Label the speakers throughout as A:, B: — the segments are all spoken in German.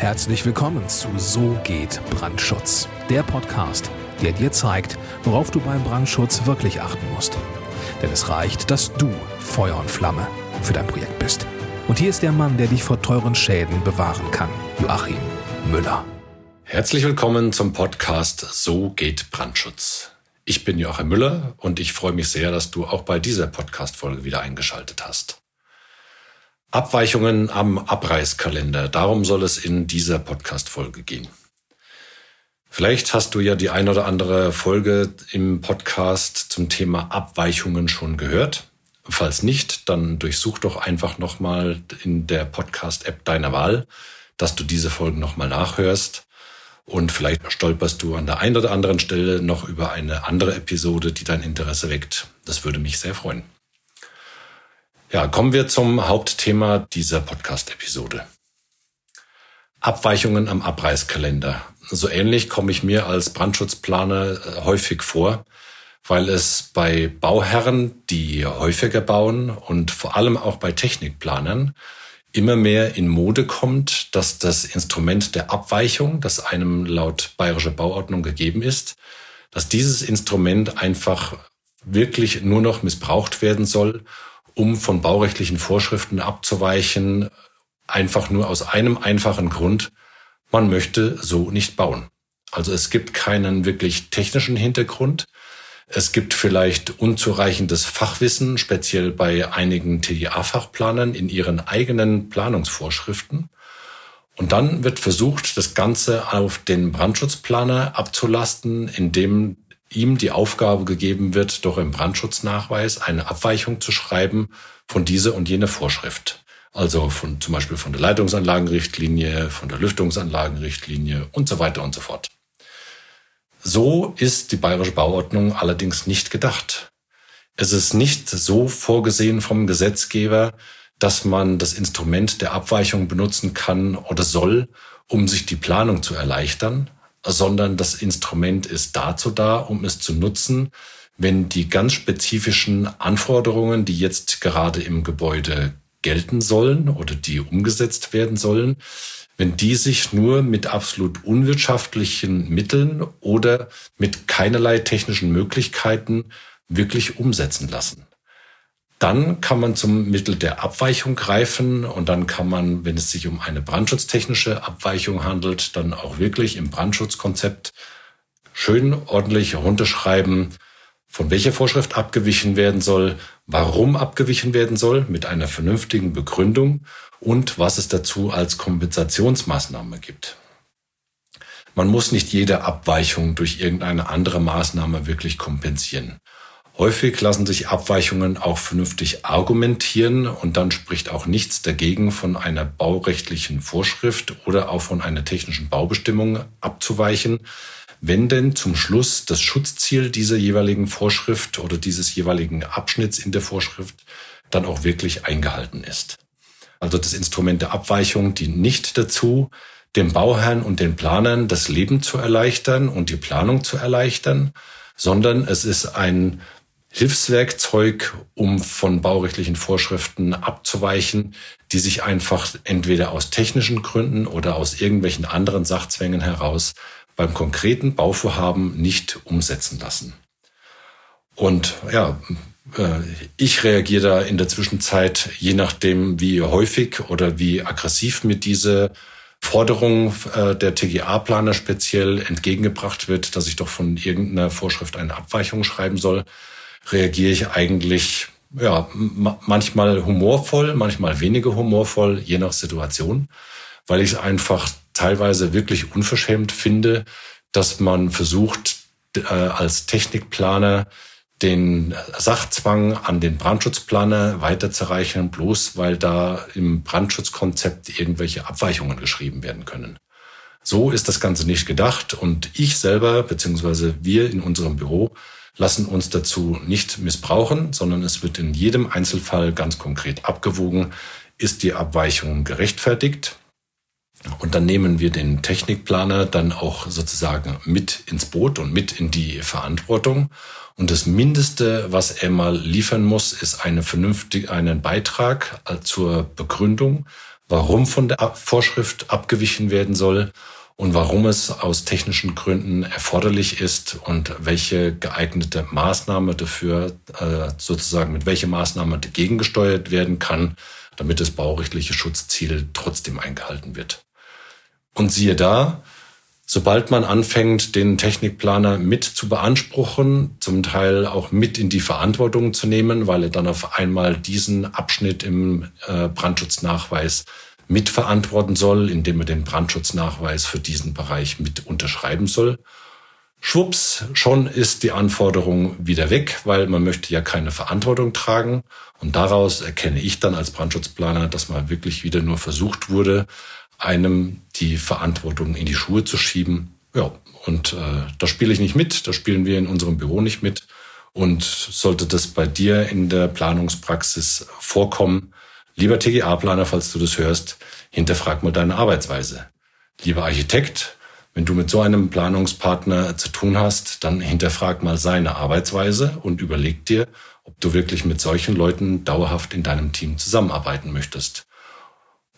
A: Herzlich willkommen zu So geht Brandschutz, der Podcast, der dir zeigt, worauf du beim Brandschutz wirklich achten musst. Denn es reicht, dass du Feuer und Flamme für dein Projekt bist. Und hier ist der Mann, der dich vor teuren Schäden bewahren kann, Joachim Müller.
B: Herzlich willkommen zum Podcast So geht Brandschutz. Ich bin Joachim Müller und ich freue mich sehr, dass du auch bei dieser Podcast-Folge wieder eingeschaltet hast. Abweichungen am Abreißkalender. Darum soll es in dieser Podcast-Folge gehen. Vielleicht hast du ja die ein oder andere Folge im Podcast zum Thema Abweichungen schon gehört. Falls nicht, dann durchsuch doch einfach nochmal in der Podcast-App deiner Wahl, dass du diese Folgen nochmal nachhörst. Und vielleicht stolperst du an der einen oder anderen Stelle noch über eine andere Episode, die dein Interesse weckt. Das würde mich sehr freuen. Ja, kommen wir zum Hauptthema dieser Podcast-Episode. Abweichungen am Abreißkalender. So ähnlich komme ich mir als Brandschutzplaner äh, häufig vor, weil es bei Bauherren, die häufiger bauen und vor allem auch bei Technikplanern immer mehr in Mode kommt, dass das Instrument der Abweichung, das einem laut bayerischer Bauordnung gegeben ist, dass dieses Instrument einfach wirklich nur noch missbraucht werden soll, um von baurechtlichen Vorschriften abzuweichen, einfach nur aus einem einfachen Grund, man möchte so nicht bauen. Also es gibt keinen wirklich technischen Hintergrund. Es gibt vielleicht unzureichendes Fachwissen, speziell bei einigen TGA-Fachplanern in ihren eigenen Planungsvorschriften. Und dann wird versucht, das Ganze auf den Brandschutzplaner abzulasten, indem ihm die Aufgabe gegeben wird, doch im Brandschutznachweis eine Abweichung zu schreiben von dieser und jener Vorschrift. Also von, zum Beispiel von der Leitungsanlagenrichtlinie, von der Lüftungsanlagenrichtlinie und so weiter und so fort. So ist die bayerische Bauordnung allerdings nicht gedacht. Es ist nicht so vorgesehen vom Gesetzgeber, dass man das Instrument der Abweichung benutzen kann oder soll, um sich die Planung zu erleichtern, sondern das Instrument ist dazu da, um es zu nutzen, wenn die ganz spezifischen Anforderungen, die jetzt gerade im Gebäude gelten sollen oder die umgesetzt werden sollen, wenn die sich nur mit absolut unwirtschaftlichen Mitteln oder mit keinerlei technischen Möglichkeiten wirklich umsetzen lassen. Dann kann man zum Mittel der Abweichung greifen und dann kann man, wenn es sich um eine brandschutztechnische Abweichung handelt, dann auch wirklich im Brandschutzkonzept schön ordentlich runterschreiben, von welcher Vorschrift abgewichen werden soll, warum abgewichen werden soll, mit einer vernünftigen Begründung und was es dazu als Kompensationsmaßnahme gibt. Man muss nicht jede Abweichung durch irgendeine andere Maßnahme wirklich kompensieren. Häufig lassen sich Abweichungen auch vernünftig argumentieren und dann spricht auch nichts dagegen, von einer baurechtlichen Vorschrift oder auch von einer technischen Baubestimmung abzuweichen, wenn denn zum Schluss das Schutzziel dieser jeweiligen Vorschrift oder dieses jeweiligen Abschnitts in der Vorschrift dann auch wirklich eingehalten ist. Also das Instrument der Abweichung dient nicht dazu, dem Bauherrn und den Planern das Leben zu erleichtern und die Planung zu erleichtern, sondern es ist ein Hilfswerkzeug, um von baurechtlichen Vorschriften abzuweichen, die sich einfach entweder aus technischen Gründen oder aus irgendwelchen anderen Sachzwängen heraus beim konkreten Bauvorhaben nicht umsetzen lassen. Und ja, äh, ich reagiere da in der Zwischenzeit, je nachdem, wie häufig oder wie aggressiv mit dieser Forderung äh, der TGA-Planer speziell entgegengebracht wird, dass ich doch von irgendeiner Vorschrift eine Abweichung schreiben soll, reagiere ich eigentlich ja, manchmal humorvoll, manchmal weniger humorvoll, je nach Situation, weil ich es einfach teilweise wirklich unverschämt finde, dass man versucht, äh, als Technikplaner den Sachzwang an den Brandschutzplaner weiterzureichen, bloß weil da im Brandschutzkonzept irgendwelche Abweichungen geschrieben werden können. So ist das Ganze nicht gedacht und ich selber, beziehungsweise wir in unserem Büro, lassen uns dazu nicht missbrauchen, sondern es wird in jedem Einzelfall ganz konkret abgewogen, ist die Abweichung gerechtfertigt. Und dann nehmen wir den Technikplaner dann auch sozusagen mit ins Boot und mit in die Verantwortung. Und das Mindeste, was er mal liefern muss, ist eine vernünftige, einen Beitrag zur Begründung, warum von der Vorschrift abgewichen werden soll und warum es aus technischen Gründen erforderlich ist und welche geeignete Maßnahme dafür äh, sozusagen mit welcher Maßnahme dagegen gesteuert werden kann, damit das baurechtliche Schutzziel trotzdem eingehalten wird. Und siehe da, sobald man anfängt, den Technikplaner mit zu beanspruchen, zum Teil auch mit in die Verantwortung zu nehmen, weil er dann auf einmal diesen Abschnitt im äh, Brandschutznachweis mitverantworten soll, indem er den Brandschutznachweis für diesen Bereich mit unterschreiben soll. Schwupps, schon ist die Anforderung wieder weg, weil man möchte ja keine Verantwortung tragen. Und daraus erkenne ich dann als Brandschutzplaner, dass man wirklich wieder nur versucht wurde, einem die Verantwortung in die Schuhe zu schieben. Ja, und äh, da spiele ich nicht mit, da spielen wir in unserem Büro nicht mit. Und sollte das bei dir in der Planungspraxis vorkommen, Lieber TGA-Planer, falls du das hörst, hinterfrag mal deine Arbeitsweise. Lieber Architekt, wenn du mit so einem Planungspartner zu tun hast, dann hinterfrag mal seine Arbeitsweise und überleg dir, ob du wirklich mit solchen Leuten dauerhaft in deinem Team zusammenarbeiten möchtest.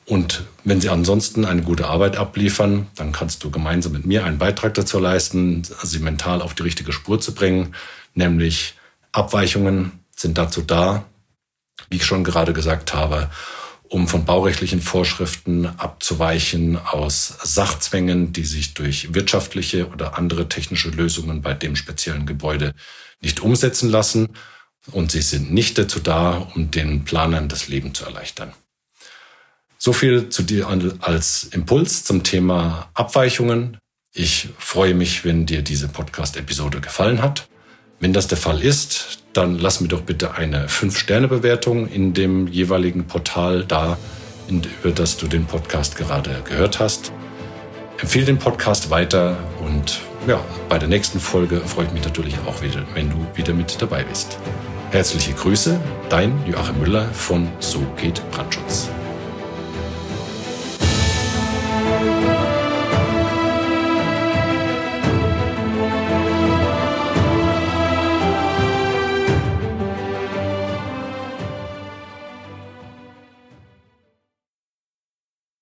B: Und wenn sie ansonsten eine gute Arbeit abliefern, dann kannst du gemeinsam mit mir einen Beitrag dazu leisten, sie mental auf die richtige Spur zu bringen, nämlich Abweichungen sind dazu da, wie ich schon gerade gesagt habe, um von baurechtlichen Vorschriften abzuweichen aus Sachzwängen, die sich durch wirtschaftliche oder andere technische Lösungen bei dem speziellen Gebäude nicht umsetzen lassen. Und sie sind nicht dazu da, um den Planern das Leben zu erleichtern. So viel zu dir als Impuls zum Thema Abweichungen. Ich freue mich, wenn dir diese Podcast-Episode gefallen hat. Wenn das der Fall ist, dann lass mir doch bitte eine 5-Sterne-Bewertung in dem jeweiligen Portal da, über das du den Podcast gerade gehört hast. Empfehle den Podcast weiter und ja, bei der nächsten Folge freue ich mich natürlich auch wieder, wenn du wieder mit dabei bist. Herzliche Grüße, dein Joachim Müller von So geht Brandschutz.